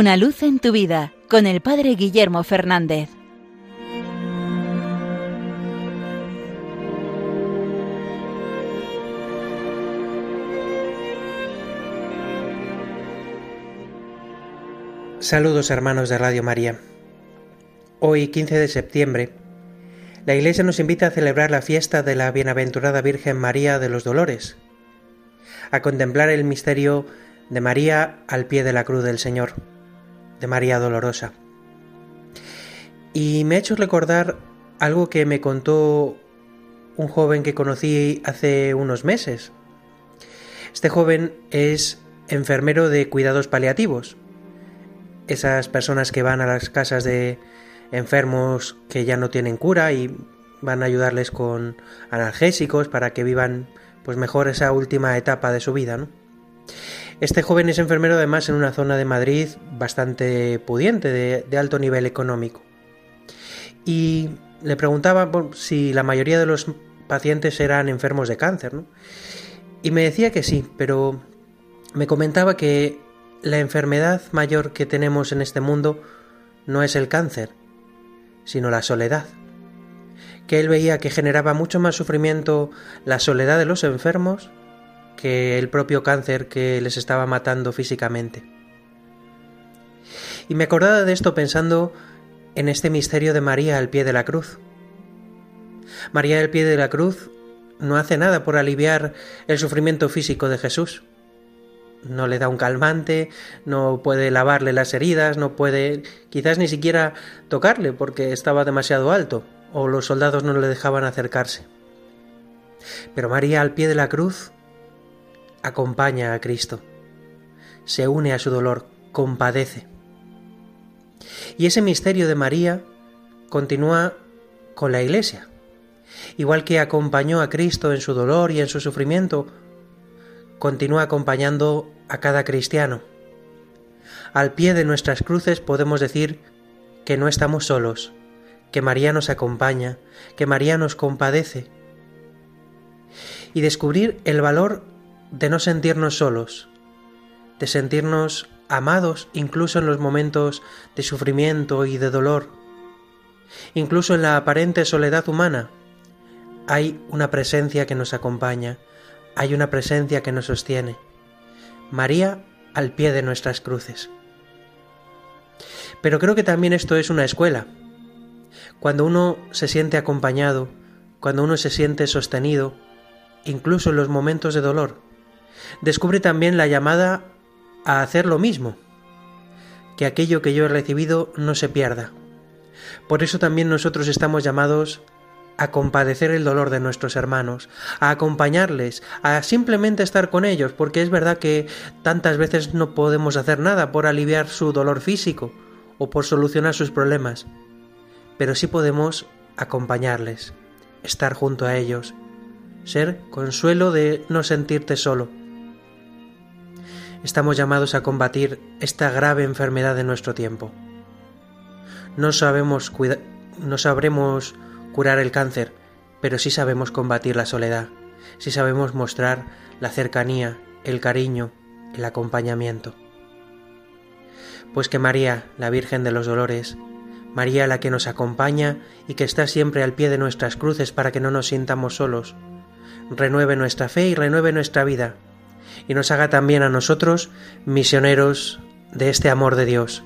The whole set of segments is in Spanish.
Una luz en tu vida con el Padre Guillermo Fernández. Saludos hermanos de Radio María. Hoy, 15 de septiembre, la Iglesia nos invita a celebrar la fiesta de la Bienaventurada Virgen María de los Dolores, a contemplar el misterio de María al pie de la cruz del Señor, de María Dolorosa. Y me ha hecho recordar algo que me contó un joven que conocí hace unos meses. Este joven es enfermero de cuidados paliativos, esas personas que van a las casas de enfermos que ya no tienen cura y van a ayudarles con analgésicos para que vivan pues mejor esa última etapa de su vida, ¿no? Este joven es enfermero además en una zona de Madrid bastante pudiente, de, alto nivel económico. Y le preguntaba si la mayoría de los pacientes eran enfermos de cáncer, ¿no? Y me decía que sí, pero me comentaba que la enfermedad mayor que tenemos en este mundo no es el cáncer, sino la soledad. Que él veía que generaba mucho más sufrimiento la soledad de los enfermos que el propio cáncer que les estaba matando físicamente. Y me acordaba de esto pensando en este misterio de María al pie de la cruz. María al pie de la cruz no hace nada por aliviar el sufrimiento físico de Jesús. No le da un calmante, no puede lavarle las heridas, no puede quizás ni siquiera tocarle porque estaba demasiado alto o los soldados no le dejaban acercarse. Pero María al pie de la cruz acompaña a Cristo, se une a su dolor, compadece. Y ese misterio de María continúa con la Iglesia. Igual que acompañó a Cristo en su dolor y en su sufrimiento, continúa acompañando a cada cristiano. Al pie de nuestras cruces podemos decir que no estamos solos, que María nos acompaña, que María nos compadece. Y descubrir el valor de no sentirnos solos, de sentirnos amados incluso en los momentos de sufrimiento y de dolor. Incluso en la aparente soledad humana hay una presencia que nos acompaña, hay una presencia que nos sostiene. María al pie de nuestras cruces. Pero creo que también esto es una escuela. Cuando uno se siente acompañado, cuando uno se siente sostenido, incluso en los momentos de dolor, descubre también la llamada a hacer lo mismo, que aquello que yo he recibido no se pierda. Por eso también nosotros estamos llamados a compadecer el dolor de nuestros hermanos, a acompañarles, a simplemente estar con ellos, porque es verdad que tantas veces no podemos hacer nada por aliviar su dolor físico o por solucionar sus problemas, pero sí podemos acompañarles, estar junto a ellos, ser consuelo de no sentirte solo estamos llamados a combatir esta grave enfermedad de nuestro tiempo. No sabemos no sabremos curar el cáncer, pero sí sabemos combatir la soledad, sí sabemos mostrar la cercanía, el cariño, el acompañamiento. Pues que María, la Virgen de los Dolores, María la que nos acompaña y que está siempre al pie de nuestras cruces para que no nos sintamos solos, renueve nuestra fe y renueve nuestra vida y nos haga también a nosotros misioneros de este amor de Dios,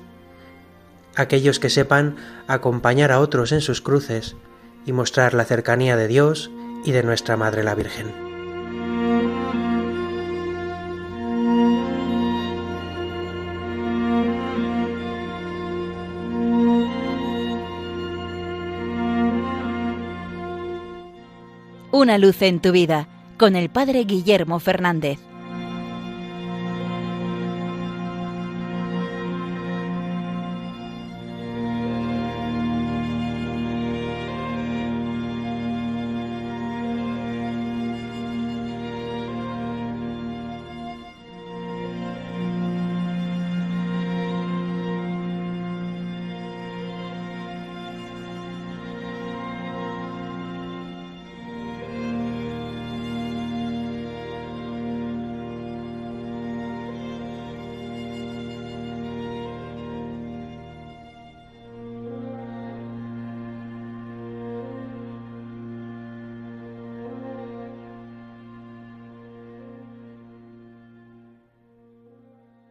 aquellos que sepan acompañar a otros en sus cruces y mostrar la cercanía de Dios y de nuestra Madre la Virgen. Una luz en tu vida con el Padre Guillermo Fernández.